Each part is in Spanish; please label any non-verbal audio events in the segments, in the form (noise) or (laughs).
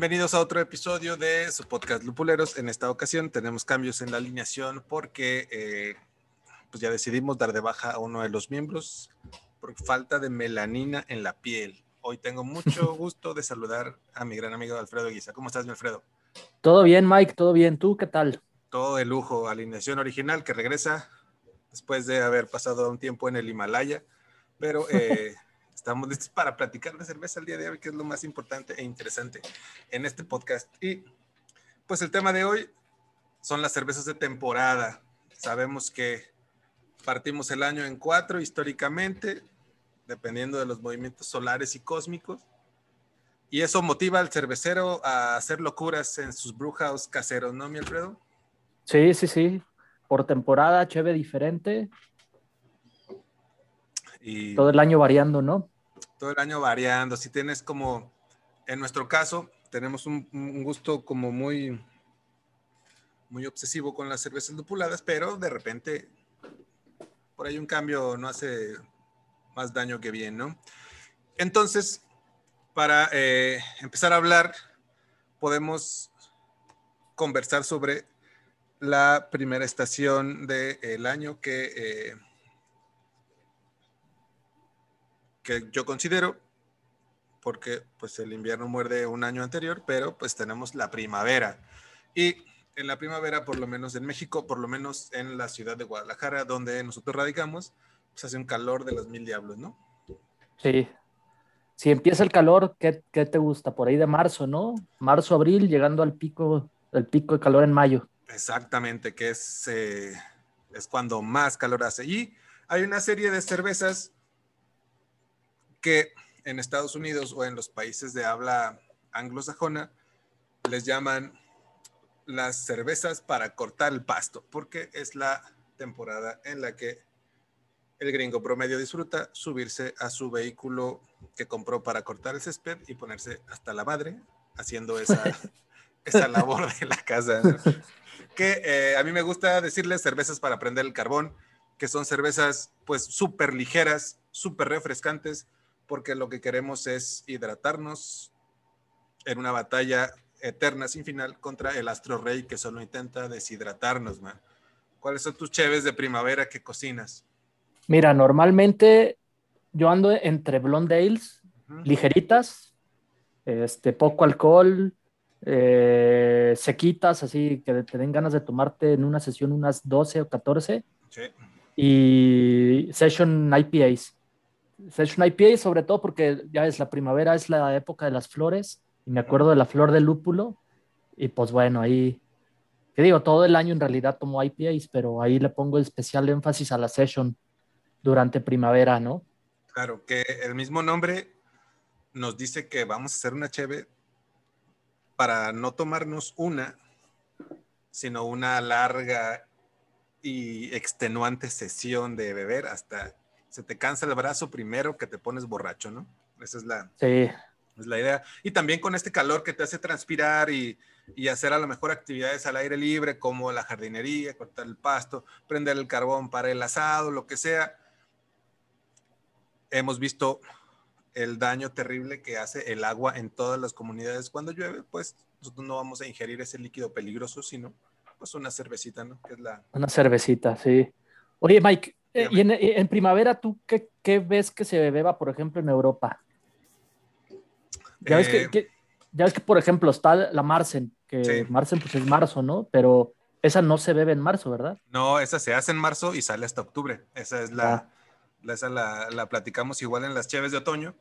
Bienvenidos a otro episodio de su podcast Lupuleros. En esta ocasión tenemos cambios en la alineación porque eh, pues ya decidimos dar de baja a uno de los miembros por falta de melanina en la piel. Hoy tengo mucho (laughs) gusto de saludar a mi gran amigo Alfredo Guisa. ¿Cómo estás, mi Alfredo? Todo bien, Mike, todo bien. ¿Tú qué tal? Todo de lujo. Alineación original que regresa después de haber pasado un tiempo en el Himalaya, pero eh, (laughs) Estamos listos para platicar de cerveza el día de hoy, que es lo más importante e interesante en este podcast. Y pues el tema de hoy son las cervezas de temporada. Sabemos que partimos el año en cuatro históricamente, dependiendo de los movimientos solares y cósmicos. Y eso motiva al cervecero a hacer locuras en sus brewhouse caseros, ¿no, mi Alfredo? Sí, sí, sí. Por temporada, cheve diferente. Y todo el año variando, ¿no? Todo el año variando. Si tienes como, en nuestro caso, tenemos un, gusto como muy, muy obsesivo con las cervezas lupuladas, pero de repente por ahí un cambio no hace más daño que bien, ¿no? Entonces, para eh, empezar a hablar, podemos conversar sobre la primera estación del año que eh, que yo considero, porque pues el invierno muerde un año anterior, pero pues tenemos la primavera. Y en la primavera, por lo menos en México, por lo menos en la ciudad de Guadalajara, donde nosotros radicamos, pues hace un calor de los mil diablos, ¿no? Sí. Si empieza el calor, ¿qué, qué te gusta? Por ahí de marzo, ¿no? Marzo, abril, llegando al pico, el pico de calor en mayo. Exactamente, que es, eh, es cuando más calor hace. Y hay una serie de cervezas que en Estados Unidos o en los países de habla anglosajona les llaman las cervezas para cortar el pasto, porque es la temporada en la que el gringo promedio disfruta subirse a su vehículo que compró para cortar el césped y ponerse hasta la madre haciendo esa, (laughs) esa labor de la casa. Que eh, a mí me gusta decirles cervezas para prender el carbón, que son cervezas pues súper ligeras, súper refrescantes, porque lo que queremos es hidratarnos en una batalla eterna sin final contra el astro rey que solo intenta deshidratarnos, man. ¿Cuáles son tus cheves de primavera que cocinas? Mira, normalmente yo ando entre blonde ales, ligeritas, este, poco alcohol, eh, sequitas, así que te den ganas de tomarte en una sesión unas 12 o 14. Sí. Y session IPAs. Session IPA, sobre todo porque ya es la primavera, es la época de las flores, y me acuerdo de la flor de lúpulo, y pues bueno, ahí, que digo, todo el año en realidad tomo IPAs, pero ahí le pongo especial énfasis a la session durante primavera, ¿no? Claro, que el mismo nombre nos dice que vamos a hacer una cheve para no tomarnos una, sino una larga y extenuante sesión de beber hasta se te cansa el brazo primero que te pones borracho, ¿no? Esa es la, es la idea. Y también con este calor que te hace transpirar y, hacer a lo mejor actividades al aire libre como la jardinería, cortar el pasto, prender el carbón para el asado, lo que sea. Hemos visto el daño terrible que hace el agua en todas las comunidades cuando llueve, pues nosotros no vamos a ingerir ese líquido peligroso, sino pues una cervecita, ¿no? Que es la... Una cervecita, sí. Oye, Mike, eh, y en, primavera, ¿tú qué, ves que se beba, por ejemplo, en Europa? Ya, ves que, eh, ya ves que, por ejemplo, está la Marsen, que Marsen pues es marzo, ¿no? Pero esa no se bebe en marzo, ¿verdad? No, esa se hace en marzo y sale hasta octubre. Esa es la, ah. esa la, platicamos igual en las cheves de otoño.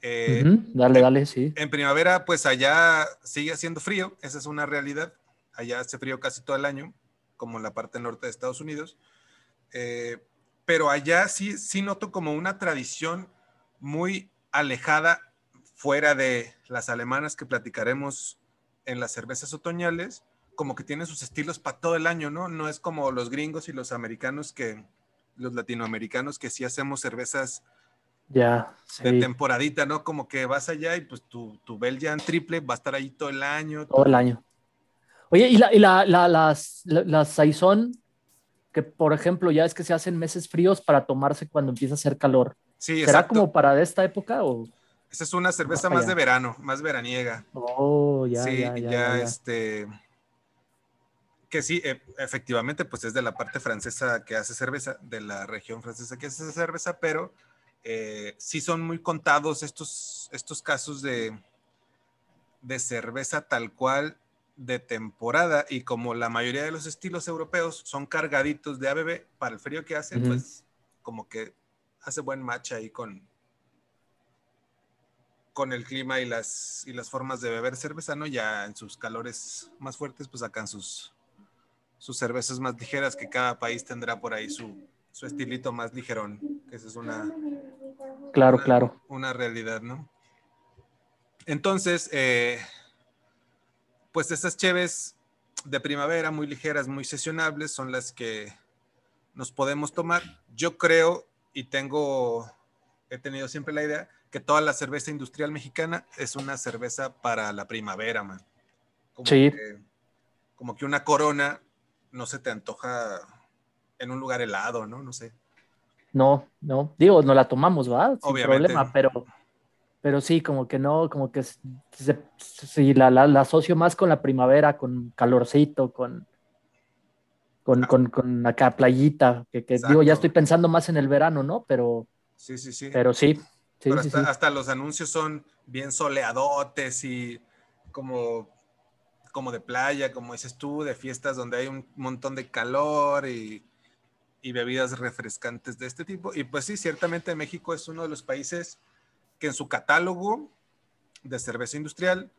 Eh, dale, dale, sí. En primavera, pues allá sigue haciendo frío, esa es una realidad. Allá hace frío casi todo el año, como en la parte norte de Estados Unidos. Eh, pero allá sí, sí noto como una tradición muy alejada fuera de las alemanas que platicaremos en las cervezas otoñales, como que tienen sus estilos para todo el año, ¿no? No es como los gringos y los americanos que, los latinoamericanos que sí hacemos cervezas ya, de temporadita, ¿no? Como que vas allá y pues tu, tu Belgian triple va a estar ahí todo el año. Todo el año. Oye, ¿y la, y la, la, las, las Saison que por ejemplo ya es que se hacen meses fríos para tomarse cuando empieza a hacer calor. Sí, ¿Será como para esta época o? Esa es una cerveza más de verano, más veraniega. Oh, ya, sí, ya, ya, este. Que sí, e- efectivamente, pues es de la parte francesa que hace cerveza, de la región francesa que hace cerveza, pero eh, sí son muy contados estos, estos casos de, de cerveza tal cual de temporada y como la mayoría de los estilos europeos son cargaditos de ABB para el frío que hace, pues como que hace buen match ahí con con el clima y las y las formas de beber cerveza, ¿no? Ya en sus calores más fuertes, pues sacan sus sus cervezas más ligeras que cada país tendrá por ahí su, su estilito más ligerón, que esa es una, Claro, una- claro. Una realidad, ¿no? Entonces, eh, pues estas cheves de primavera muy ligeras, muy sesionables, son las que nos podemos tomar. Yo creo y tengo, he tenido siempre la idea que toda la cerveza industrial mexicana es una cerveza para la primavera, man. Como Sí. que- como que una corona no se te antoja en un lugar helado, ¿no? No sé. No, no. Digo, no la tomamos, ¿va? Sin Obviamente. problema, pero, pero sí, como que no, como que se- sí, la, la, la asocio más con la primavera, con calorcito, con, con, con, con acá playita, que, que digo, ya estoy pensando más en el verano, ¿no? Pero, Sí, sí, sí. pero sí, sí, Pero sí, hasta, hasta los anuncios son bien soleadotes y como, como de playa, como dices tú, de fiestas donde hay un montón de calor y, y bebidas refrescantes de este tipo. Y pues sí, ciertamente México es uno de los países que en su catálogo de cerveza industrial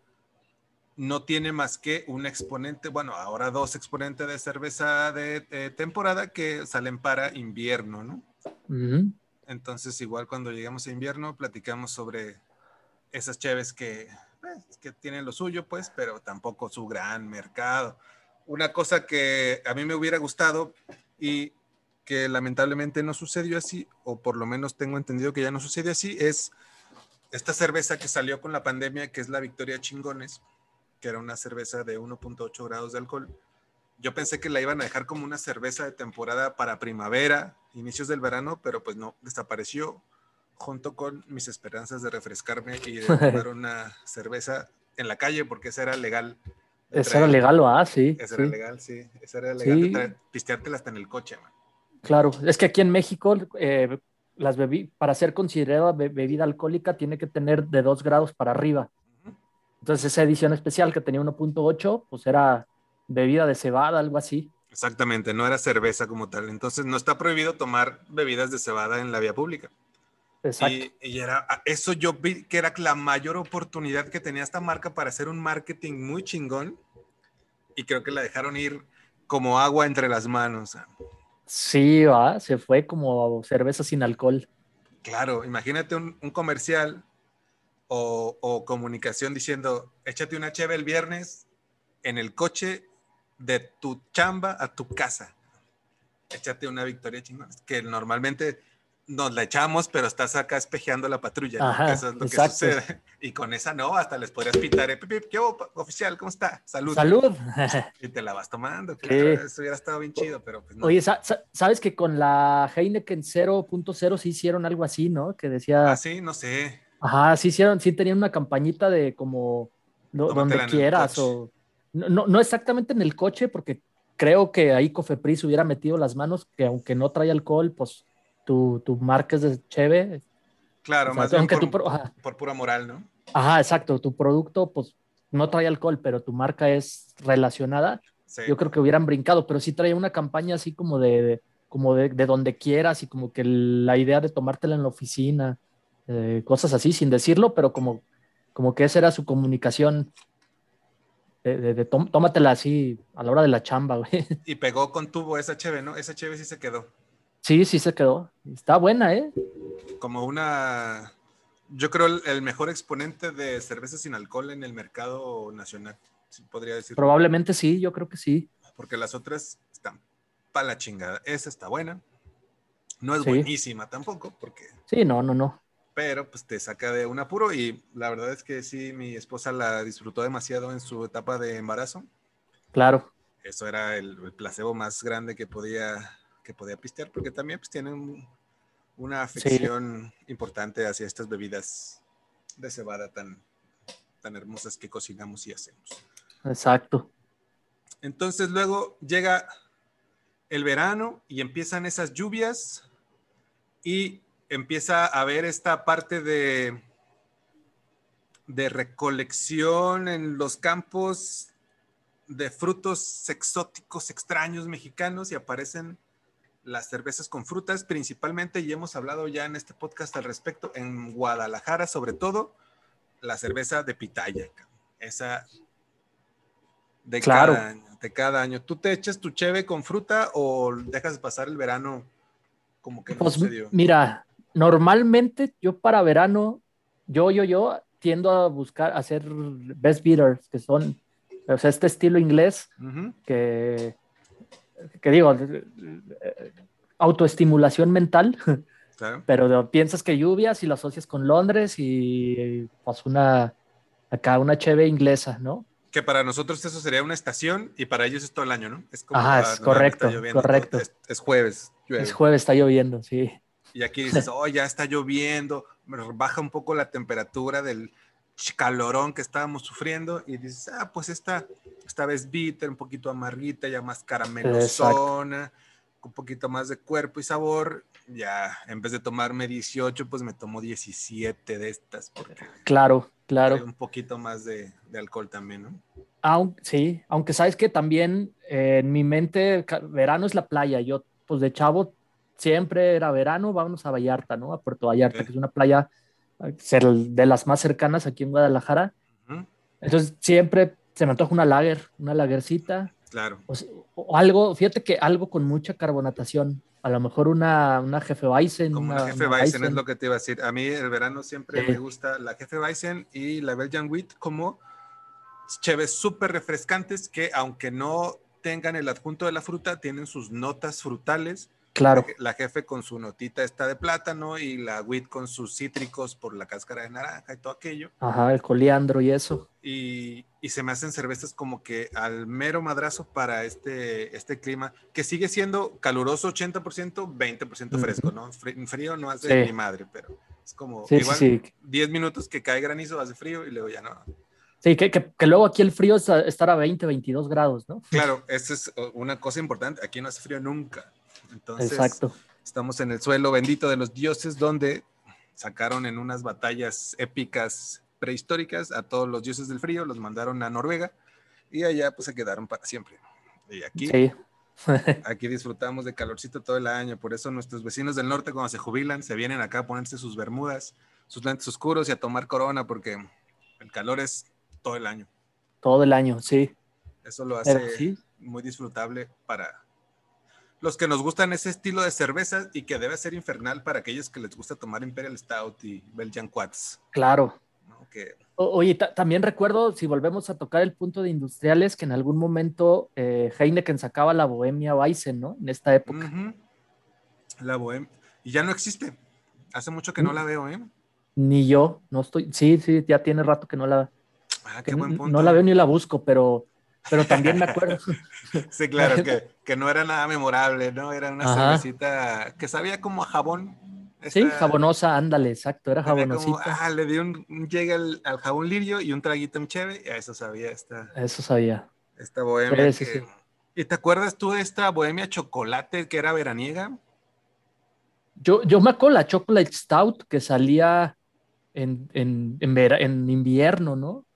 no tiene más que un exponente, bueno, ahora dos exponentes de cerveza de eh, temporada que salen para invierno, ¿no? Ujú. Entonces, igual cuando lleguemos a invierno, platicamos sobre esas cheves que, pues, que tienen lo suyo, pues, pero tampoco su gran mercado. Una cosa que a mí me hubiera gustado y que lamentablemente no sucedió así, o por lo menos tengo entendido que ya no sucede así, es esta cerveza que salió con la pandemia, que es la Victoria Chingones, que era una cerveza de 1.8 grados de alcohol. Yo pensé que la iban a dejar como una cerveza de temporada para primavera, inicios del verano, pero pues no, desapareció junto con mis esperanzas de refrescarme y de (laughs) tomar una cerveza en la calle, porque esa era legal. Esa era legal, ¿va? Sí, Esa sí. era legal, sí. Esa era legal Sí. pisteártela hasta en el coche, man. Claro, es que aquí en México eh, las bebi- para ser considerada be- bebida alcohólica tiene que tener de 2 grados para arriba. Entonces esa edición especial que tenía 1.8, pues era bebida de cebada, algo así. Exactamente, no era cerveza como tal. Entonces no está prohibido tomar bebidas de cebada en la vía pública. Exacto. Y, y era eso yo vi que era la mayor oportunidad que tenía esta marca para hacer un marketing muy chingón y creo que la dejaron ir como agua entre las manos. Sí, va, se fue como cerveza sin alcohol. Claro, imagínate un, un comercial o, o comunicación diciendo, échate una cheve el viernes en el coche de tu chamba a tu casa. Échate una victoria chingona, que normalmente nos la echamos, pero estás acá espejeando la patrulla. ¿no? Ajá, Que eso es lo exacto. que sucede. (laughs) Y con esa no, hasta les podrías eh, ¿qué hubo, pa- oficial? ¿Cómo está? Salud. Salud. Y te la vas tomando. (laughs) Claro, Eso hubiera estado bien chido, pero pues no. Oye, sa- sa- ¿sabes que con la Heineken 0.0 sí hicieron algo así, ¿no? Que decía, Ah, sí, no sé. ajá, sí hicieron, sí tenían una campañita de como Tómatela donde quieras o no, no, no exactamente en el coche porque creo que ahí Cofepris hubiera metido las manos que aunque no trae alcohol, pues tu, tu marca es de cheve. Claro, o sea, más bien aunque por, tu por pura moral, ¿no? ajá, exacto, tu producto pues no trae alcohol, pero tu marca es relacionada. Sí. Yo creo que hubieran brincado, pero sí traía una campaña así como de, de- como de, de donde quieras y como que la idea de tomártela en la oficina, eh, cosas así, sin decirlo, pero como, como que esa era su comunicación. De, de- de tómatela así a la hora de la chamba, güey. Y pegó con tubo esa cheve, ¿no? Esa cheve sí se quedó. Sí, sí se quedó. Está buena, ¿eh? Como una, yo creo el, el mejor exponente de cerveza sin alcohol en el mercado nacional, sí podría decir. Probablemente sí, yo creo que sí. Porque las otras están para la chingada. Esa está buena. No es Sí. buenísima tampoco, porque, Sí, no, no, no. pero pues te saca de un apuro y la verdad es que sí, mi esposa la disfrutó demasiado en su etapa de embarazo. Claro. Eso era el, el placebo más grande que podía, que podía pistear, porque también pues tienen un- una afección importante hacia estas bebidas de cebada tan, tan hermosas que cocinamos y hacemos. Exacto. Entonces luego llega el verano y empiezan esas lluvias y empieza a haber esta parte de, de recolección en los campos de frutos exóticos extraños mexicanos y aparecen las cervezas con frutas principalmente y hemos hablado ya en este podcast al respecto en Guadalajara sobre todo la cerveza de pitaya esa de cada año de cada año. Tú te echas tu cheve con fruta o dejas pasar el verano como que no Pues sucedió mira, normalmente yo para verano, yo, yo, yo tiendo a buscar hacer best beaters, que son, o sea, este estilo inglés que, que digo, eh, autoestimulación mental, (laughs) claro. pero piensas que lluvias y lo asocias con Londres y pues una, acá una cheve inglesa, ¿no? Que para nosotros eso sería una estación y para ellos es todo el año, ¿no? Es como, Ajá, ah, es está correcto, lloviendo, correcto. Es, es jueves, llueve. Es jueves, está lloviendo, sí. Y aquí (laughs) dices, oh, ya está lloviendo, baja un poco la temperatura del calorón que estábamos sufriendo y dices, ah, pues esta, esta vez bitter, un poquito amarguita, ya más caramelosona, un poquito más de cuerpo y sabor. Ya, en vez de tomarme 18, pues me tomo 17 de estas, porque Claro, hay claro. un poquito más de, de alcohol también, ¿no? Aun- sí, aunque sabes que también eh, en mi mente verano es la playa. Yo, pues de chavo, siempre era verano, vámonos a Vallarta, ¿no? A Puerto Vallarta, que es una playa ser de las más cercanas aquí en Guadalajara. Entonces siempre se me antoja una lager, una lagercita, Claro. o, algo, fíjate que algo con mucha carbonatación. A lo mejor una, una jefe Weizen. Como una, la jefe una Weizen es lo que te iba a decir. A mí el verano siempre Sí. me gusta la jefe Weizen y la Belgian Wheat como cheves súper refrescantes que aunque no tengan el adjunto de la fruta, tienen sus notas frutales. Claro, La jefe con su notita está de plátano y la wheat con sus cítricos por la cáscara de naranja y todo aquello. ajá, el coliandro y eso. Y, y se me hacen cervezas como que al mero madrazo para este, este clima, que sigue siendo caluroso 80%, 20% fresco. ¿no? Frío no hace Sí. ni madre, pero es como Sí, igual sí. 10 minutos que cae granizo, hace frío y luego ya no. Sí, que, que, que luego aquí el frío es a- estar a 20, 22 grados, ¿no? Claro, esa es una cosa importante. Aquí no hace frío nunca. Entonces, Exacto. estamos en el suelo bendito de los dioses, donde sacaron en unas batallas épicas prehistóricas a todos los dioses del frío, los mandaron a Noruega y allá pues se quedaron para siempre. Y aquí, Sí. (laughs) aquí disfrutamos de calorcito todo el año, por eso nuestros vecinos del norte cuando se jubilan se vienen acá a ponerse sus bermudas, sus lentes oscuros y a tomar corona porque el calor es todo el año. Todo el año, sí. Eso lo hace sí, muy disfrutable para los que nos gustan ese estilo de cervezas y que debe ser infernal para aquellos que les gusta tomar Imperial Stout y Belgian Quats. claro. ¿no? O- oye, ta- también recuerdo, si volvemos a tocar el punto de industriales, que en algún momento eh, Heineken sacaba la Bohemia Weizen, ¿no? En esta época. la bohemia. Y ya no existe. Hace mucho que no Mm. la veo, ¿eh? Ni yo, no estoy, sí, sí, ya tiene rato que no la, Ah, qué buen punto. no la veo ni la busco, pero, pero también me acuerdo. (laughs) Sí, claro, (laughs) que, que no era nada memorable, ¿no? Era una Ajá. cervecita que sabía como a jabón. Sí, Esta- jabonosa, ándale, exacto, era como, jabonosita. ah, le di un, un llegue al, al jabón lirio y un traguito en cheve, y a eso sabía esta, Eso sabía. esta bohemia. Sí, sí, sí. ¿Y te acuerdas tú de esta bohemia chocolate que era veraniega? Yo, yo me acuerdo la Chocolate Stout que salía en, en, en, vera- en invierno, ¿no?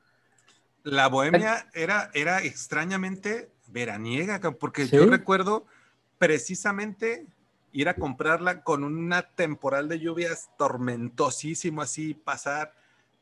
La bohemia era, era extrañamente veraniega, porque Sí. yo recuerdo precisamente ir a comprarla con una temporal de lluvias tormentosísimo, así pasar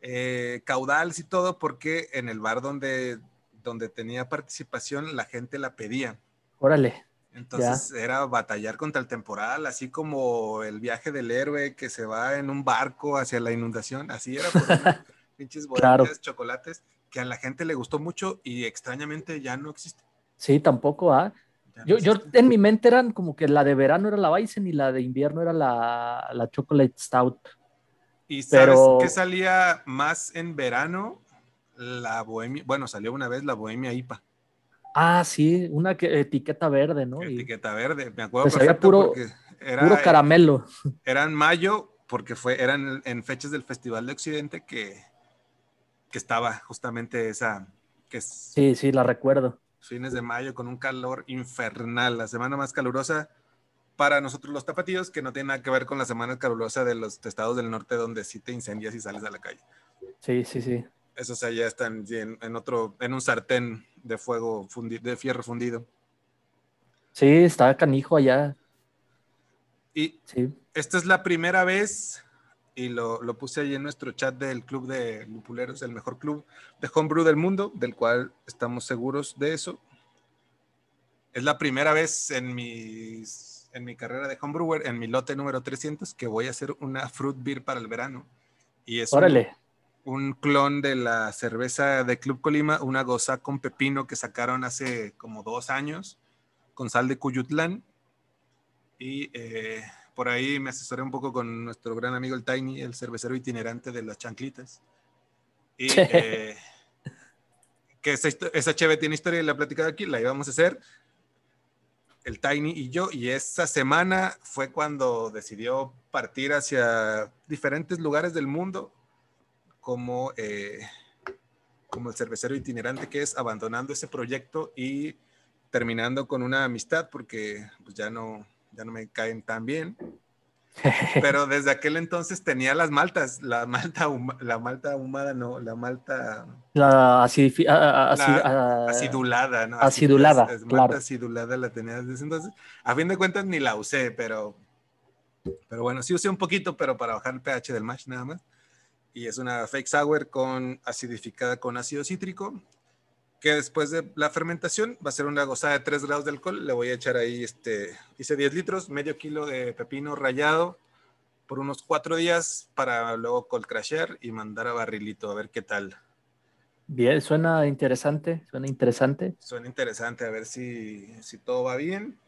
eh, caudales y todo, porque en el bar donde, donde tenía participación la gente la pedía. Órale. Entonces era batallar contra el temporal, así como el viaje del héroe que se va en un barco hacia la inundación, así era por (laughs) unas pinches Claro. bohemias, chocolates, que a la gente le gustó mucho y extrañamente ya no existe. Sí, tampoco, ¿ah? no Yo, yo en mi mente eran como que la de verano era la Weizen y la de invierno era la, la Chocolate Stout. ¿Y sabes pero- qué salía más en verano? La bohemia, bueno, salió una vez la bohemia IPA, Ah, sí, una que, etiqueta verde, ¿no? Etiqueta verde, me acuerdo Pues había perfecto puro- porque era, puro caramelo. era en mayo, porque fue, eran en fechas del Festival de Occidente que que estaba justamente esa, que es Sí, sí, la recuerdo. fines de mayo con un calor infernal, la semana más calurosa para nosotros los tapatíos, que no tiene nada que ver con la semana calurosa de los estados del norte donde sí te incendias y sales a la calle. Sí, sí, sí. Esos allá están en, en otro, en un sartén de fuego, fundi- de fierro fundido. Sí, está canijo allá. Y Sí. esta es la primera vez, y lo, lo puse ahí en nuestro chat del club de lupuleros, el mejor club de homebrew del mundo, del cual estamos seguros de eso. Es la primera vez en, mis, en mi carrera de homebrewer, en mi lote número 300, que voy a hacer una fruit beer para el verano. Y es un- Órale. un clon de la cerveza de Club Colima, una goza con pepino que sacaron hace como dos años, con sal de Cuyutlán. Y eh, por ahí me asesoré un poco con nuestro gran amigo el Tiny, el cervecero itinerante de las chanclitas. Y eh, que esa, esa cheve tiene historia y la he platicado aquí, la íbamos a hacer el Tiny y yo, y esa semana fue cuando decidió partir hacia diferentes lugares del mundo como, eh, como el cervecero itinerante que es, abandonando ese proyecto y terminando con una amistad porque pues, ya, no, ya no me caen tan bien. (laughs) Pero desde aquel entonces tenía las maltas, la malta, huma- la malta ahumada, no, la malta La a- La acidulada, ¿no? acidulada, Es- es claro. malta acidulada la tenía desde entonces. A fin de cuentas ni la usé, pero, pero bueno, sí usé un poquito, pero para bajar el pH del mash nada más. Y es una fake sour con acidificada con ácido cítrico, que después de la fermentación va a ser una gozada de 3 grados de alcohol. Le voy a echar ahí, este, hice 10 litros, medio kilo de pepino rallado por unos 4 días para luego cold crashear y mandar a barrilito a ver qué tal. Bien, suena interesante, suena interesante. Suena interesante, a ver si, si todo va bien.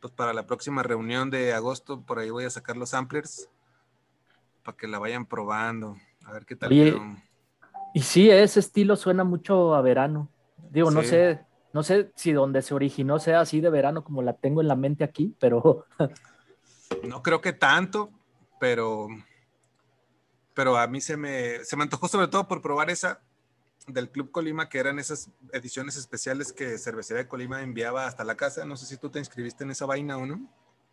Pues para la próxima reunión de agosto, por ahí voy a sacar los samplers para que la vayan probando. A ver qué tal. Oye. Y sí, ese estilo suena mucho a verano. Digo, no sé, no sé si donde se originó sea así de verano como la tengo en la mente aquí, pero (laughs) No creo que tanto, pero, pero a mí se me, se me antojó sobre todo por probar esa del Club Colima, que eran esas ediciones especiales que Cervecería de Colima enviaba hasta la casa. No sé si tú te inscribiste en esa vaina o no.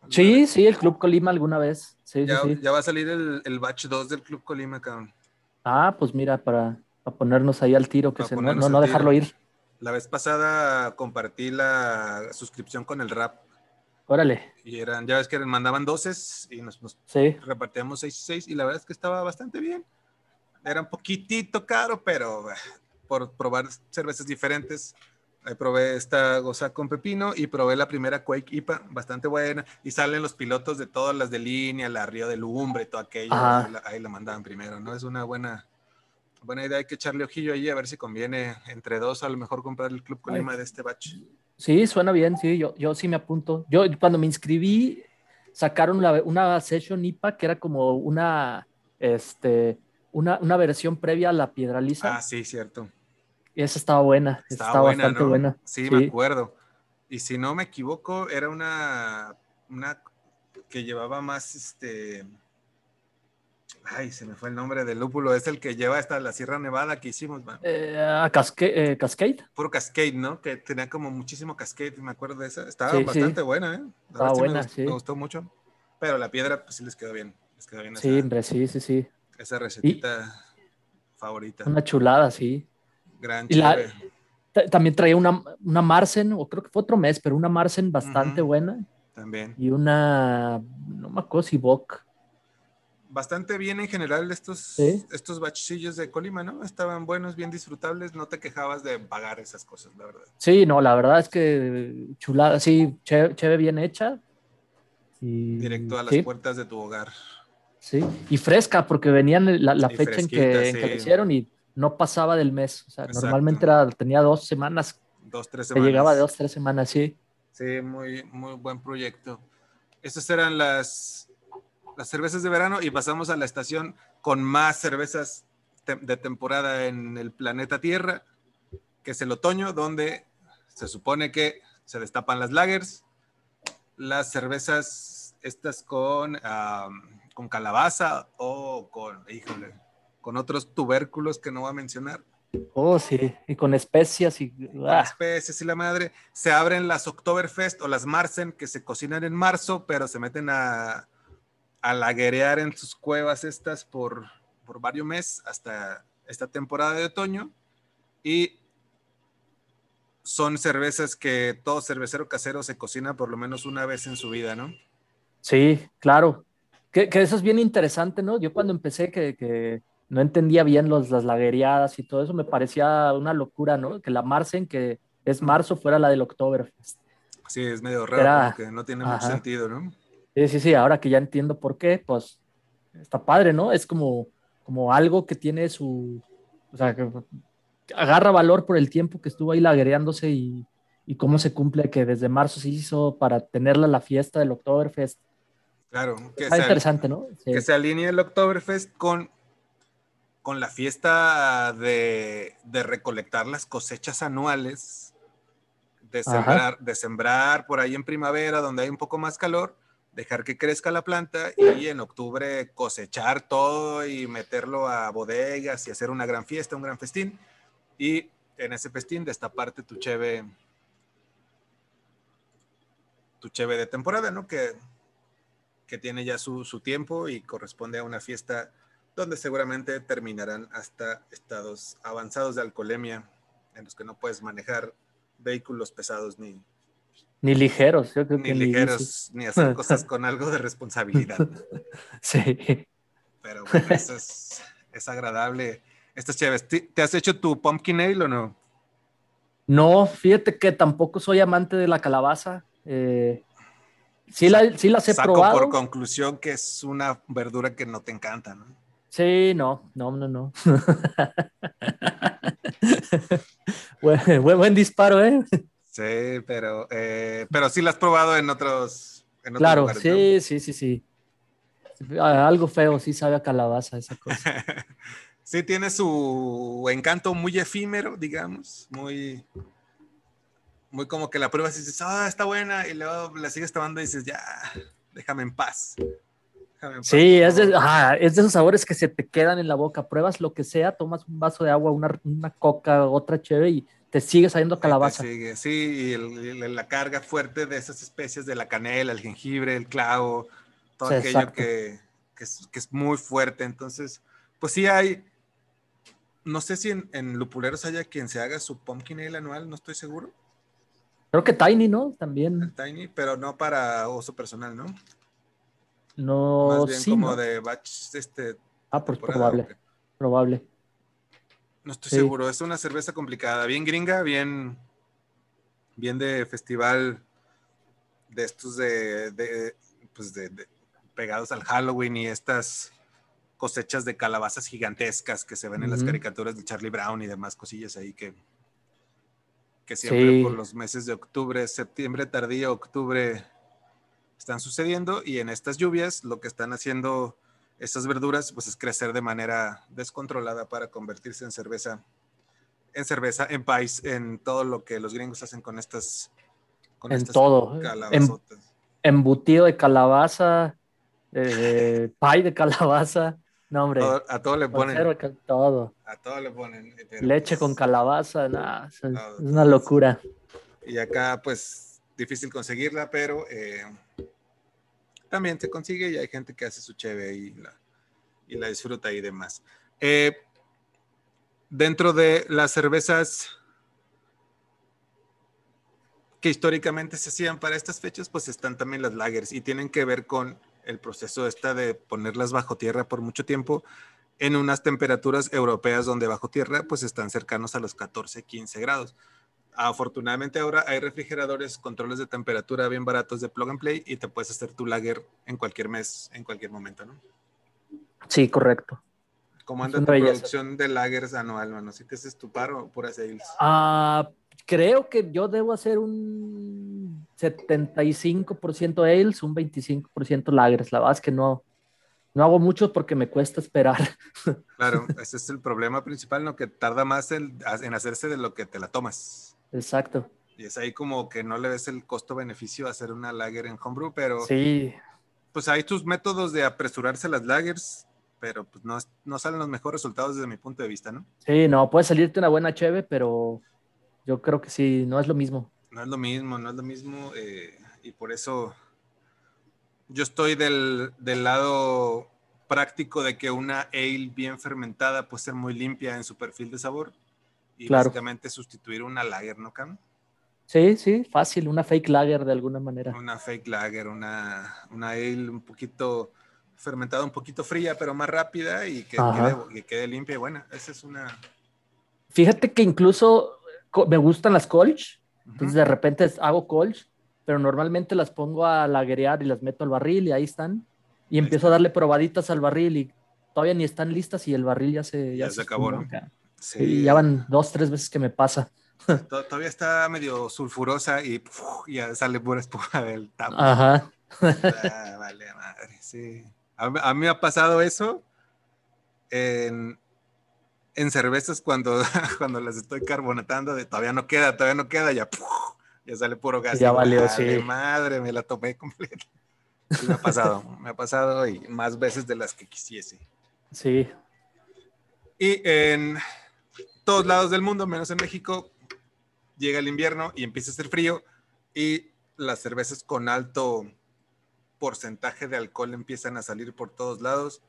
¿Alguna sí, vez? sí, el Club Colima alguna vez. Sí, Ya, sí, sí. ya va a salir el, el batch 2 del Club Colima, cabrón. Ah, pues mira, para, para ponernos ahí al tiro, que se, no, no, dejarlo ir. La vez pasada compartí la suscripción con el rap Órale, y eran, ya ves que mandaban doces y nos, nos sí. repartíamos seis y seis y la verdad es que estaba bastante bien. Era un poquitito caro, pero eh, por probar cervezas diferentes, ahí probé esta goza con pepino y probé la primera Quake IPA, bastante buena. Y salen los pilotos de todas las de línea, la Río de Lumbre, todo aquello. Ahí la, ahí la mandaban primero, ¿no? Es una buena, buena idea. Hay que echarle ojillo ahí a ver si conviene entre dos, a lo mejor comprar el Club Colima de este batch. Sí, suena bien, sí, yo, yo sí me apunto. Yo cuando me inscribí, sacaron la- una session IPA que era como una, este, una, una versión previa a la piedra lisa. Ah, sí, cierto. Y esa estaba buena, Estaba estaba buena, bastante ¿no? buena. Sí, me acuerdo. Y si no me equivoco, era una, una que llevaba más, este, ay, se me fue el nombre del lúpulo, es el que lleva hasta la Sierra Nevada que hicimos. Eh, ah, Casca- eh, Cascade, puro Cascade, ¿no? Que tenía como muchísimo Cascade, me acuerdo de esa. Estaba Sí, sí. bastante buena, ¿eh? La sí me buena, gustó- sí. Me gustó mucho. Pero la piedra, pues sí les quedó bien. Les quedó bien sí, hombre, sí, sí, sí. esa recetita favorita. Una chulada, sí. Gran. Ta- También traía una, una Marsen, o creo que fue otro mes, pero una Marsen bastante buena. También. Y una, no me acuerdo si Bock. Bastante bien en general estos, Sí. estos bachillos de Colima, ¿no? Estaban buenos, bien disfrutables, no te quejabas de pagar esas cosas, la verdad. Sí, no, la verdad es que chulada, sí, chévere bien hecha. Y, Directo a las sí, puertas de tu hogar. sí. Y fresca, porque venían la, la fecha en que, fresquita, en que sí. lo hicieron y no pasaba del mes. O sea, Exacto. normalmente era, tenía dos semanas, Dos, tres que semanas. llegaba de dos, tres semanas, sí. Sí, muy, muy buen proyecto. Estas eran las, las cervezas de verano y pasamos a la estación con más cervezas te- de temporada en el planeta Tierra, que es el otoño, donde se supone que se destapan las lagers, las cervezas estas con, con calabaza o con, híjole, con otros tubérculos que no voy a mencionar. Oh, sí, y con especias y... Ah. Especias y la madre. Se abren las Oktoberfest o las Marsen que se cocinan en marzo, pero se meten a, a laguerear en sus cuevas estas por, por varios meses hasta esta temporada de otoño. Y son cervezas que todo cervecero casero se cocina por lo menos una vez en su vida, ¿no? Sí, claro. Que, eso es bien interesante, ¿no? Yo cuando empecé que, no entendía bien los, las laguereadas y todo eso, me parecía una locura, ¿no? Que la Marsen, que es marzo, fuera la del Oktoberfest. Sí, es medio raro, porque no tiene mucho sentido, ¿no? Sí, sí, sí, ahora que ya entiendo por qué, pues está padre, ¿no? Es como, como algo que tiene su, o sea, que agarra valor por el tiempo que estuvo ahí laguereándose y, y cómo se cumple que desde marzo se hizo para tenerla la fiesta del Oktoberfest. Claro, que Está interesante, ¿no? Que se alinee el Oktoberfest con, con la fiesta de, de recolectar las cosechas anuales, de sembrar, de sembrar por ahí en primavera, donde hay un poco más calor, dejar que crezca la planta y en octubre cosechar todo y meterlo a bodegas y hacer una gran fiesta, un gran festín. Y en ese festín destaparte tu cheve, tu cheve de temporada, ¿no? Que, que tiene ya su, su tiempo y corresponde a una fiesta donde seguramente terminarán hasta estados avanzados de alcoholemia en los que no puedes manejar vehículos pesados ni, ni ligeros, yo creo ni ligeros, ni hacer (laughs) cosas con algo de responsabilidad. (laughs) sí. Pero bueno, eso es, es agradable. Estas chéves, ¿te has hecho tu pumpkin ale o no? No, fíjate que tampoco soy amante de la calabaza. Eh, sí, la, sí las he Saco probado. por conclusión que es una verdura que no te encanta, ¿no? Sí, no, no, no, no. (laughs) buen, buen, disparo, ¿eh? Sí, pero, eh, pero sí la has probado en otros, claro, sí, sí, sí, sí. Algo feo, sí sabe a calabaza esa cosa. (laughs) sí, tiene su encanto muy efímero, digamos, muy, muy como que la pruebas y dices, ah, está buena, y luego la sigues tomando y dices, ya, déjame en paz. sí, es de, es de, esos sabores que se te quedan en la boca. Pruebas lo que sea, tomas un vaso de agua, una, una coca, otra chévere y te sigue saliendo calabaza. sí, y la carga fuerte de esas especies de la canela, el jengibre, el clavo, todo aquello que, es, muy fuerte. Entonces, pues sí hay, no sé si en, Lupuleros haya quien se haga su pumpkin ale anual, no estoy seguro. Creo que Tiny, ¿no? También. tiny, pero no para uso personal, ¿no? No, Más bien como de batch, este. Ah, pues probable, probable. No estoy seguro, es una cerveza complicada, bien gringa, bien, bien de festival de estos de, pues de, pegados al Halloween y estas cosechas de calabazas gigantescas que se ven en las caricaturas de Charlie Brown y demás cosillas ahí que, que siempre por los meses de octubre, septiembre tardío, octubre están sucediendo y en estas lluvias lo que están haciendo estas verduras, pues es crecer de manera descontrolada para convertirse en cerveza, en cerveza, en país, en todo lo que los gringos hacen con estas, con en todo, em, embutido de calabaza, eh, (laughs) pie de calabaza, no hombre, a todo le ponen, todo, a todo le ponen, leche con calabaza, es, una locura. Y acá, pues, difícil conseguirla, pero eh, también se consigue y hay gente que hace su cheve y la, y la disfruta y demás. Eh, dentro de las cervezas que históricamente se hacían para estas fechas, pues están también las lagers y tienen que ver con el proceso esta de ponerlas bajo tierra por mucho tiempo en unas temperaturas europeas donde bajo tierra pues están cercanos a los 14, 15 grados afortunadamente ahora hay refrigeradores, controles de temperatura bien baratos de plug and play y te puedes hacer tu lager en cualquier mes, en cualquier momento, ¿no? Sí, correcto. ¿Cómo anda tu producción de lagers anual, mano? ¿Si te haces tu paro o pura sales? Ah, creo que yo debo hacer un 75% ales, un 25% lagers. La verdad es que no, no hago mucho porque me cuesta esperar. (laughs) Claro, ese es el problema principal, ¿no? Que tarda más en hacerse de lo que te la tomas. Exacto. Y es ahí como que no le ves el costo-beneficio a hacer una lager en homebrew, pero sí. pues hay tus métodos de apresurarse las lagers. pero pues no, no salen los mejores resultados desde mi punto de vista, ¿no? Sí, no, puede salirte una buena cheve, pero yo creo que sí, no es lo mismo. No es lo mismo, no es lo mismo, eh, y por eso yo estoy del, del, lado práctico de que una ale bien fermentada puede ser muy limpia en su perfil de sabor y básicamente sustituir una lager, ¿no, Cam? Sí, sí, fácil, una fake lager de alguna manera. Una fake lager, una, una ale un poquito fermentada, un poquito fría, pero más rápida y que, quede, quede, limpia y buena. Esa es una... Fíjate que incluso me gustan las colch, entonces de repente hago colch, pero normalmente las pongo a laguerear y las meto al barril y ahí están. Y empiezo a darle probaditas al barril y todavía ni están listas y el barril ya se... Ya, se, acabó, ¿no? Sí. Y ya van dos, tres veces que me pasa. (laughs) Todavía está medio sulfurosa y ya sale pura espuma del tapo. Ajá. Ah, vale, madre, sí. A, mí me ha pasado eso en, en cervezas cuando, (laughs) cuando las estoy carbonatando, de todavía no queda, todavía no queda, ya, ya sale puro gas. Ya valió, sí. Madre, me la tomé completa. me ha pasado, me ha pasado y más veces de las que quisiese. Sí. Y en todos lados del mundo, menos en México, llega el invierno y empieza a hacer frío y las cervezas con alto porcentaje de alcohol empiezan a salir por todos lados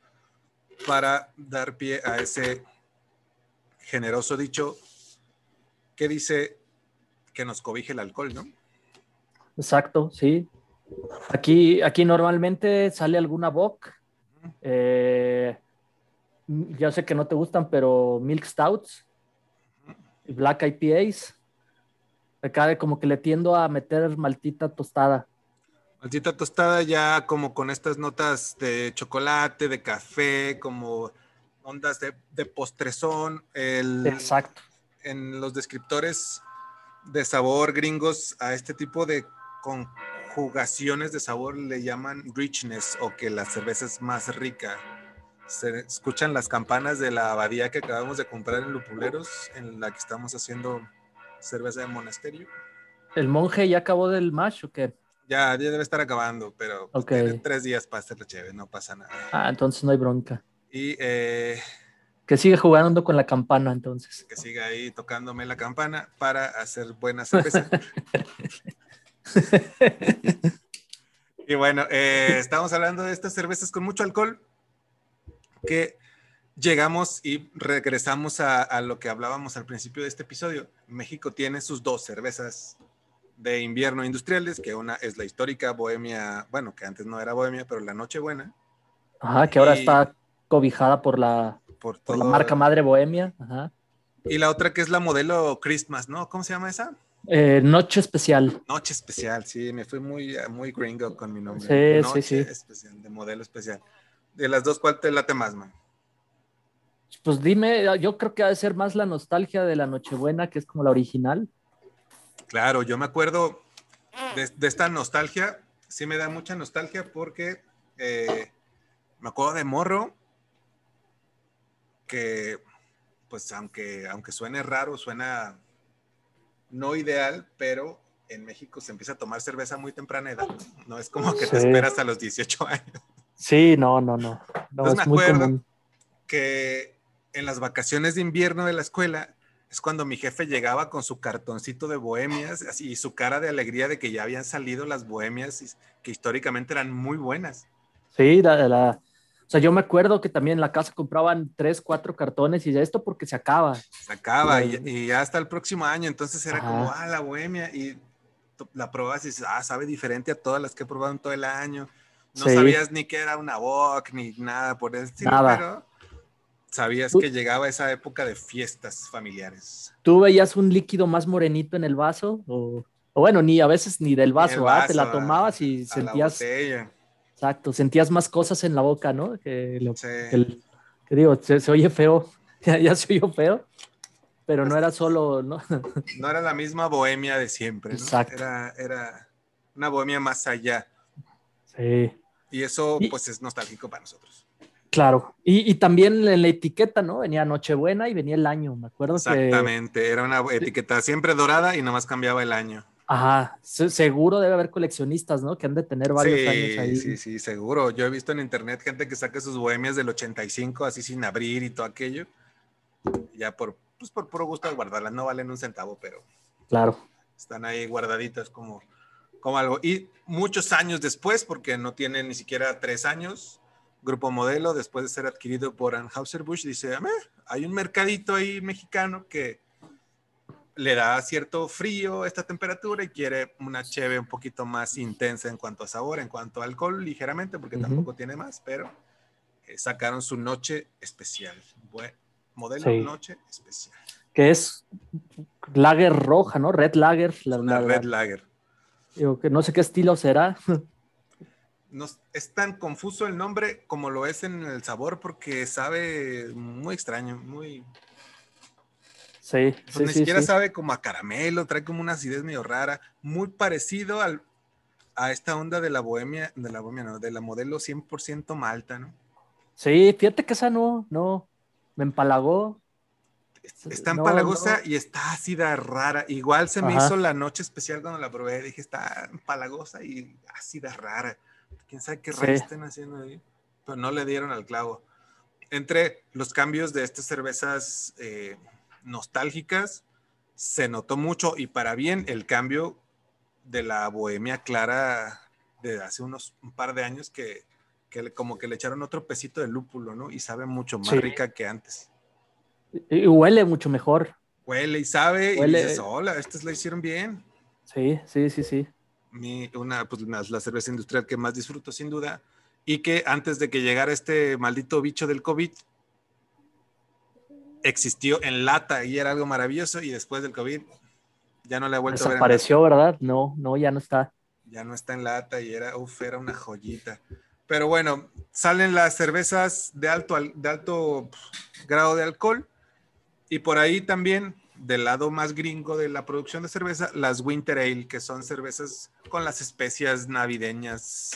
para dar pie a ese generoso dicho que dice que nos cobije el alcohol, ¿no? Exacto, sí. Aquí, aquí normalmente sale alguna bock. Eh, yo sé que no te gustan, pero milk stouts, black IPAs. Acá como que le tiendo a meter maltita tostada. Maltita tostada ya como con estas notas de chocolate, de café, como ondas de, postrezón. El, Exacto. En los descriptores de sabor gringos a este tipo de conjugaciones de sabor le llaman richness o que la cerveza es más rica. Se escuchan las campanas de la abadía que acabamos de comprar en Lupuleros, en la que estamos haciendo cerveza de monasterio. ¿El monje ya acabó del mash o qué? Ya, ya debe estar acabando, pero pues, tiene tres días para hacerlo chévere, no pasa nada. Ah, entonces no hay bronca. Y eh, que sigue jugando con la campana entonces. Que siga ahí tocándome la campana para hacer buena cerveza. (laughs) (laughs) y bueno, eh, estamos hablando de estas cervezas con mucho alcohol que llegamos y regresamos a, a, lo que hablábamos al principio de este episodio. México tiene sus dos cervezas de invierno industriales, que una es la histórica Bohemia, bueno, que antes no era Bohemia, pero la Nochebuena. Ajá, que ahora está cobijada por la, por, la marca madre Bohemia. Ajá. Y la otra que es la modelo Christmas, ¿no? ¿Cómo se llama esa? Eh, Noche Especial. Noche Especial, sí, me fui muy, muy gringo con mi nombre. Sí, Noche sí, sí. Especial, de modelo especial. De las dos, ¿cuál te late más, man? Pues dime, yo creo que ha de ser más la nostalgia de la Nochebuena, que es como la original. Claro, yo me acuerdo de, esta nostalgia, sí me da mucha nostalgia porque eh, me acuerdo de Morro, que pues aunque, aunque suene raro, suena no ideal, pero en México se empieza a tomar cerveza muy temprana edad. No es como que te esperas a los 18 años. Sí, no, no, no. no me acuerdo que en las vacaciones de invierno de la escuela es cuando mi jefe llegaba con su cartoncito de bohemias así, y su cara de alegría de que ya habían salido las bohemias que históricamente eran muy buenas. Sí, la, o sea, yo me acuerdo que también en la casa compraban tres, cuatro cartones y ya esto porque se acaba. Se acaba y, ya hasta el próximo año, entonces era como, ah, la bohemia y la probas y dices, ah, sabe diferente a todas las que he probado en todo el año. No sabías ni que era una bock ni nada por el estilo, pero sabías que llegaba esa época de fiestas familiares. ¿Tú veías un líquido más morenito en el vaso? O, bueno, ni a veces ni del vaso, ¿ah? te la tomabas y sentías... Exacto, sentías más cosas en la boca, ¿no? Que, lo, que, digo, se, oye feo, (laughs) ya, se oyó feo, pero no pues era solo, ¿no? (laughs) no era la misma bohemia de siempre, ¿no? Exacto. Era, era una bohemia más allá. Sí. Y eso, pues, es nostálgico para nosotros. Claro, y, también en la etiqueta, ¿no? Venía Nochebuena y venía el año, me acuerdo Exactamente, era una etiqueta siempre dorada y nomás cambiaba el año. Ajá, seguro debe haber coleccionistas, ¿no? Que han de tener varios años ahí. Sí, sí, seguro. Yo he visto en internet gente que saca sus bohemias del 85 así sin abrir y todo aquello. Ya por, pues por puro gusto de guardarlas, no valen un centavo, pero. Claro. Están ahí guardaditas como, como algo. Y muchos años después, porque no tienen ni siquiera tres años, Grupo Modelo, después de ser adquirido por Anheuser-Busch, dice, hay un mercadito ahí mexicano que le da cierto frío esta temperatura y quiere una cheve un poquito más intensa en cuanto a sabor, en cuanto a alcohol, ligeramente, porque tampoco tiene más, pero eh, sacaron su noche especial. modelo noche especial. Que es lager roja, ¿no? Red lager. La, red lager. Digo, que no sé qué estilo será. No, es tan confuso el nombre como lo es en el sabor porque sabe muy extraño, muy Sí, pues ni siquiera sabe como a caramelo, trae como una acidez medio rara, muy parecido al, a esta onda de la bohemia, de la bohemia, no, de la modelo 100% malta, ¿no? Sí, fíjate que esa no, no, me empalagó. Está empalagosa y está ácida rara. Igual se me hizo la noche especial cuando la probé. Dije, está empalagosa y ácida rara. Quién sabe qué sí. estén haciendo ahí. Pero no le dieron al clavo. Entre los cambios de estas cervezas eh, nostálgicas, se notó mucho y para bien el cambio de la bohemia clara de hace unos un par de años que, como que le echaron otro pesito de lúpulo, ¿no? Y sabe mucho más rica que antes. Y huele mucho mejor. Huele y sabe y dices, hola, estas la hicieron bien. Sí, sí, sí, sí. Mi, una, pues la cerveza industrial que más disfruto sin duda y que antes de que llegara este maldito bicho del COVID, existió en lata y era algo maravilloso y después del COVID ya no le ha vuelto a ver. Desapareció, ¿verdad? No, no, ya no está. Ya no está en lata y era, uf, era una joyita. Pero bueno, salen las cervezas de alto, de alto grado de alcohol y por ahí también del lado más gringo de la producción de cerveza, las Winter Ale, que son cervezas con las especias navideñas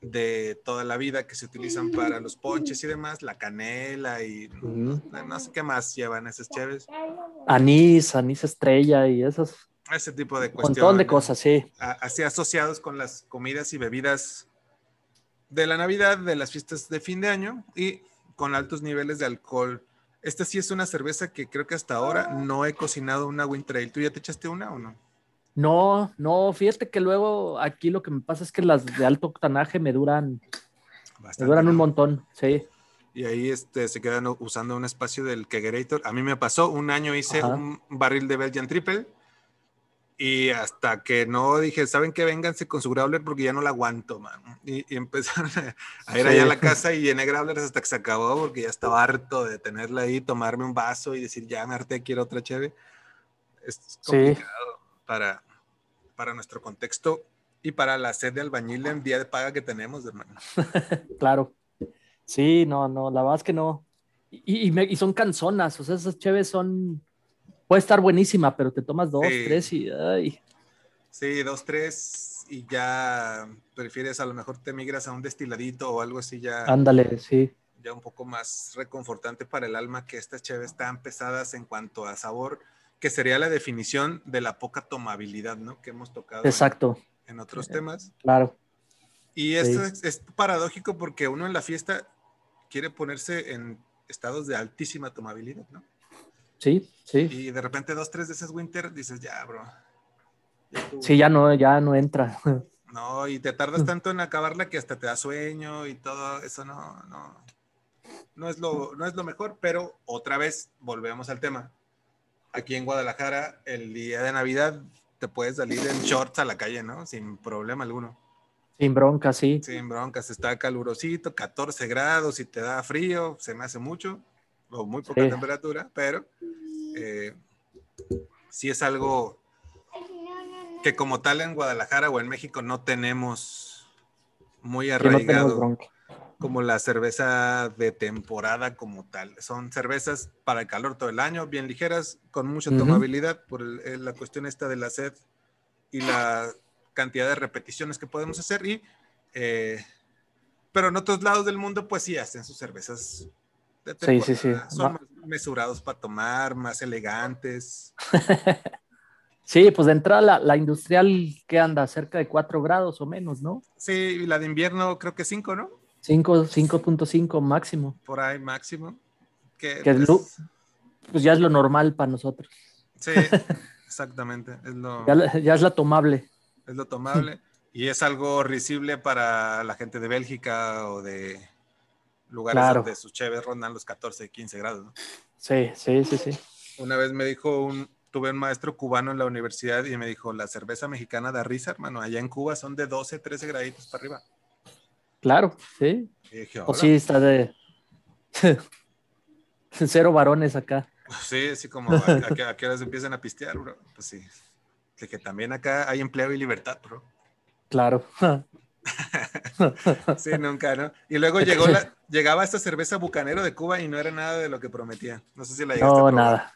de toda la vida que se utilizan para los ponches y demás, la canela y no, sé qué más llevan esas cheves. Anís, anís estrella y esos. Ese tipo de cuestiones. Un montón de cosas, sí. Así asociados con las comidas y bebidas de la Navidad, de las fiestas de fin de año y con altos niveles de alcohol. Esta sí es una cerveza que creo que hasta ahora no he cocinado una Winter Ale. ¿Tú ya te echaste una o no? No, no, fíjate que luego aquí lo que me pasa es que las de alto octanaje me duran, me duran un montón, sí. Y ahí este, se quedan usando un espacio del Kegerator. A mí me pasó, un año hice un barril de Belgian Triple y hasta que no dije, ¿saben qué? Vénganse con su Growler porque ya no la aguanto, man. Y, empezaron a, ir allá a la casa y llené Growlers hasta que se acabó porque ya estaba harto de tenerla ahí, tomarme un vaso y decir, ya me harté, quiero otra cheve. Es complicado para, para nuestro contexto y para la sed de albañil en día de paga que tenemos, hermano. (laughs) claro. Sí, no, no, la verdad es que no. Y, y, son canzonas, o sea, esas cheves son. Puede estar buenísima, pero te tomas dos, tres y. Ay. Sí, dos, tres y ya prefieres a lo mejor te migras a un destiladito o algo así ya. Ándale, sí. Ya un poco más reconfortante para el alma que estas cheves tan pesadas en cuanto a sabor que sería la definición de la poca tomabilidad, ¿no? Que hemos tocado Exacto. En, otros temas. Claro. Y esto es, paradójico porque uno en la fiesta quiere ponerse en estados de altísima tomabilidad, ¿no? Sí, sí. Y de repente dos, tres de esas winter dices, ya, bro. sí, ya no, ya no entra. (laughs) No, y te tardas tanto en acabarla que hasta te da sueño y todo eso no, no, no es lo, no es lo mejor, pero otra vez volvemos al tema aquí en Guadalajara, el día de Navidad te puedes salir en shorts a la calle, ¿no? Sin problema alguno. Sin broncas, sí. Sin broncas, está calurosito, 14 grados y te da frío, se me hace mucho, o muy poca temperatura, pero eh, sí es algo que como tal en Guadalajara o en México no tenemos muy arraigado como la cerveza de temporada como tal. Son cervezas para el calor todo el año, bien ligeras, con mucha tomabilidad por la cuestión esta de la sed y la cantidad de repeticiones que podemos hacer. Y, eh, pero en otros lados del mundo, pues sí hacen sus cervezas de. Sí, sí, sí. Son más mesurados para tomar, más elegantes. (laughs) Sí, pues de entrada la, la, industrial que anda cerca de 4 grados o menos, ¿no? Sí, y la de invierno creo que 5, ¿no? 5.5 máximo. Por ahí máximo. Que, que pues, lo, pues ya es lo normal para nosotros. Sí, (laughs) exactamente. Es lo, ya, ya, es la tomable. Es lo tomable. y es algo risible para la gente de Bélgica o de lugares Claro. donde sus cheves rondan los 14, 15 grados. ¿no? Sí, sí, sí, sí. Una vez me dijo un, tuve un maestro cubano en la universidad y me dijo, la cerveza mexicana da risa, hermano. Allá en Cuba son de 12, 13 graditos para arriba. Claro, sí. Dije, O sí, está de (laughs) cero varones acá. Sí, así como a, a a qué horas empiezan a pistear, bro. Pues sí. De que también acá hay empleo y libertad, bro. Claro. (laughs) (laughs) Sí, nunca, ¿no? Y luego llegó la, llegaba esta cerveza bucanero de Cuba y no era nada de lo que prometía. No sé si la llegaste a No, probar. nada.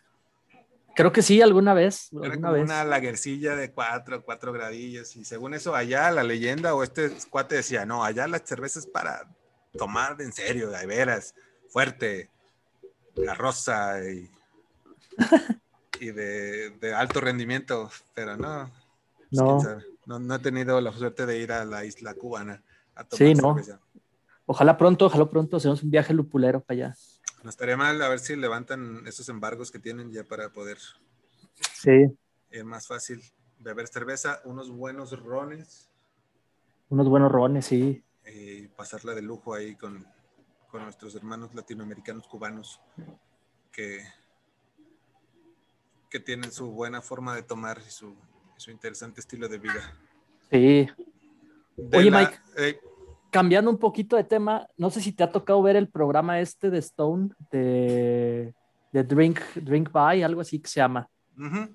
Creo que sí, alguna vez. Era Alguna como vez. una lagercilla de cuatro, cuatro gradillos. Y según eso, allá la leyenda o este cuate decía, no, allá la cerveza es para tomar de en serio, de veras, fuerte, garrosa y, (laughs) y de, de alto rendimiento. Pero no, pues, No. No, no he tenido la suerte de ir a la isla cubana a tomar Sí, no. cerveza. Ojalá pronto, ojalá pronto hacemos un viaje lupulero para allá. No estaría mal a ver si levantan esos embargos que tienen ya para poder Sí. ir más fácil beber cerveza, unos buenos rones Unos buenos rones, sí. y pasarla de lujo ahí con, con nuestros hermanos latinoamericanos cubanos que, que tienen su buena forma de tomar y su, su interesante estilo de vida. Sí. De Oye, la- Mike. eh, Cambiando un poquito de tema, no sé si te ha tocado ver el programa este de Stone de, de Drink, Drink By, algo así que se llama. ujú.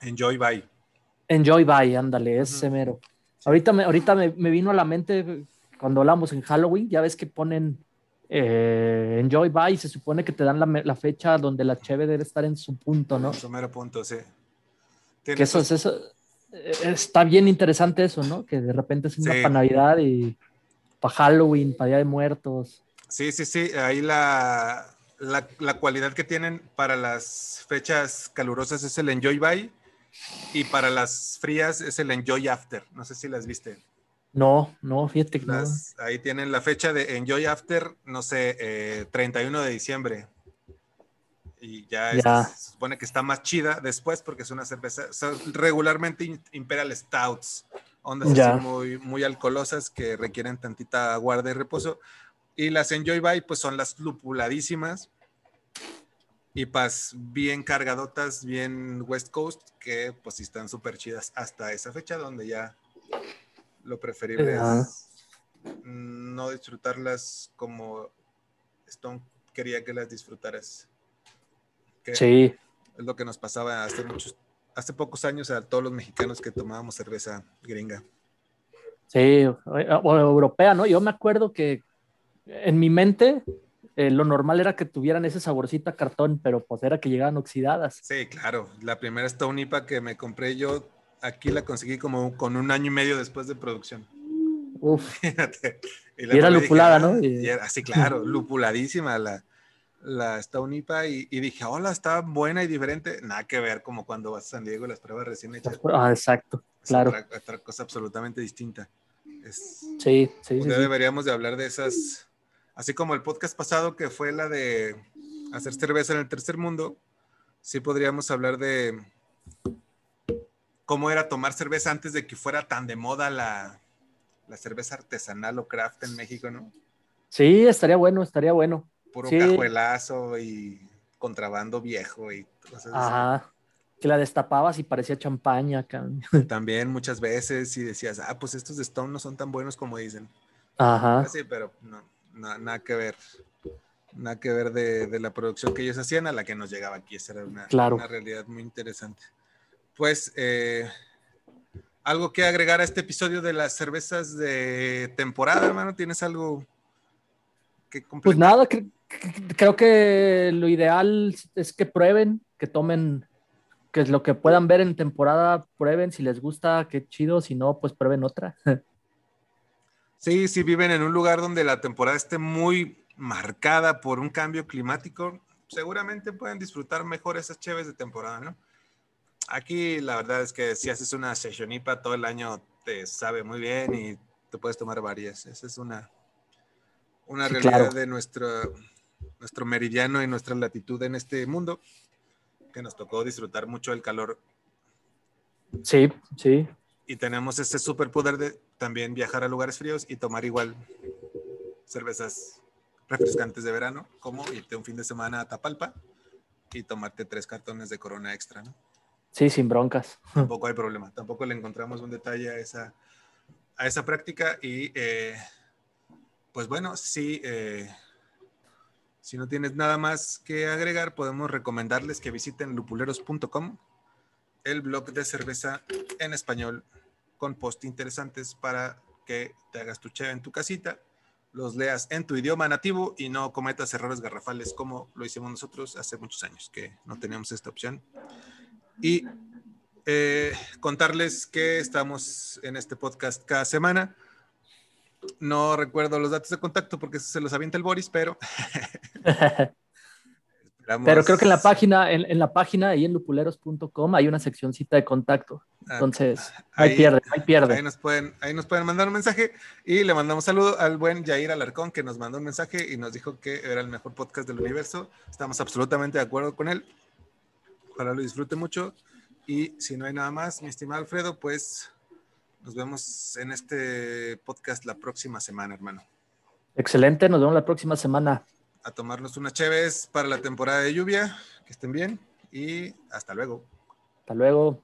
Enjoy bye. Enjoy By, ándale, ese Ujú. mero. Ahorita, me, ahorita me, me vino a la mente cuando hablamos en Halloween, ya ves que ponen eh, Enjoy By y se supone que te dan la, fecha donde la cheve debe estar en su punto, ¿no? Su mero punto, sí. Que eso, es- eso eh, está bien interesante eso, ¿no? Que de repente es una Sí. para Navidad y para Halloween, para Día de Muertos. Sí, sí, sí. Ahí la, la, la cualidad que tienen para las fechas calurosas es el Enjoy By y para las frías es el Enjoy After. No sé si las viste. No, no, fíjate que no. Ahí tienen la fecha de Enjoy After, no sé, eh, 31 de diciembre. Y ya, es- Ya. se supone que está más chida después porque es una cerveza, son regularmente in- Imperial Stouts, ondas así muy, muy alcoholosas que requieren tantita guarda y reposo. Y las Enjoy By, pues son las lupuladísimas y pas bien cargadotas, bien West Coast, que pues sí están súper chidas hasta esa fecha donde ya lo preferible es no disfrutarlas como Stone quería que las disfrutaras. Que Sí, es lo que nos pasaba hace muchos, hace pocos años a todos los mexicanos que tomábamos cerveza gringa. sí, o, o europea, ¿no? Yo me acuerdo que en mi mente eh, lo normal era que tuvieran ese saborcito a cartón, pero pues era que llegaban oxidadas. Sí, claro. La primera Stone IPA que me compré yo, aquí la conseguí como con un año y medio después de producción. Uf. (laughs) Y era lupulada, ah, ¿no? Y era, sí, claro, (laughs) lupuladísima la, la Stone IPA. Y, y dije, hola, está buena y diferente. Nada que ver como cuando vas a San Diego y las pruebas recién hechas. ah, exacto, Es claro. Otra, otra cosa absolutamente distinta. Es, Sí, sí, día sí. deberíamos de hablar de esas, así como el podcast pasado que fue la de hacer cerveza en el tercer mundo, sí podríamos hablar de cómo era tomar cerveza antes de que fuera tan de moda la, la cerveza artesanal o craft en México, ¿no? Sí, estaría bueno, estaría bueno. Puro Sí. cajuelazo y contrabando viejo y cosas así. Ajá. Que la destapabas y parecía champaña, cabrón. (laughs) También muchas veces y decías, ah, pues estos de Stone no son tan buenos como dicen. Ajá. Sí, pero no, na- nada que ver. Nada que ver de, de la producción que ellos hacían a la que nos llegaba aquí. Esa era una, Claro. una realidad muy interesante. Pues, eh, algo que agregar a este episodio de las cervezas de temporada, hermano. ¿Tienes algo que Pues completar? nada, cre- cre- creo que lo ideal es que prueben, que tomen, que es lo que puedan ver en temporada, prueben. Si les gusta, qué chido. Si no, pues prueben otra. (laughs) Sí, si viven en un lugar donde la temporada esté muy marcada por un cambio climático, seguramente pueden disfrutar mejor esas cheves de temporada, ¿no? Aquí la verdad es que si haces una sessionipa todo el año te sabe muy bien y te puedes tomar varias. Esa es una, una realidad de nuestro, nuestro meridiano y nuestra latitud en este mundo, que nos tocó disfrutar mucho el calor. Sí, sí. Y tenemos ese superpoder de también viajar a lugares fríos y tomar igual cervezas refrescantes de verano, como irte un fin de semana a Tapalpa y tomarte tres cartones de corona extra, ¿no? Sí, sin broncas. (laughs) Tampoco hay problema, tampoco le encontramos un detalle a esa, a esa práctica y eh, pues bueno, sí, eh, si no tienes nada más que agregar, podemos recomendarles que visiten lupuleros.com, el blog de cerveza en español con post interesantes para que te hagas tu cheve en tu casita, los leas en tu idioma nativo y no cometas errores garrafales como lo hicimos nosotros hace muchos años, que no teníamos esta opción. Y eh, contarles que estamos en este podcast cada semana. No recuerdo los datos de contacto porque se los avienta el Boris, pero (laughs) Pero creo que en la página, en, la página ahí en lupuleros.com hay una seccióncita de contacto. Ah, Entonces, ahí, pierde, ahí pierde. Ahí nos, pueden, ahí nos pueden mandar un mensaje y le mandamos saludo al buen Jair Alarcón que nos mandó un mensaje y nos dijo que era el mejor podcast del universo. Estamos absolutamente de acuerdo con él. Ojalá lo disfrute mucho. Y si no hay nada más, mi estimado Alfredo, pues nos vemos en este podcast la próxima semana, hermano. Excelente, nos vemos la próxima semana a tomarnos unas cheves para la temporada de lluvia. Que estén bien y hasta luego. Hasta luego.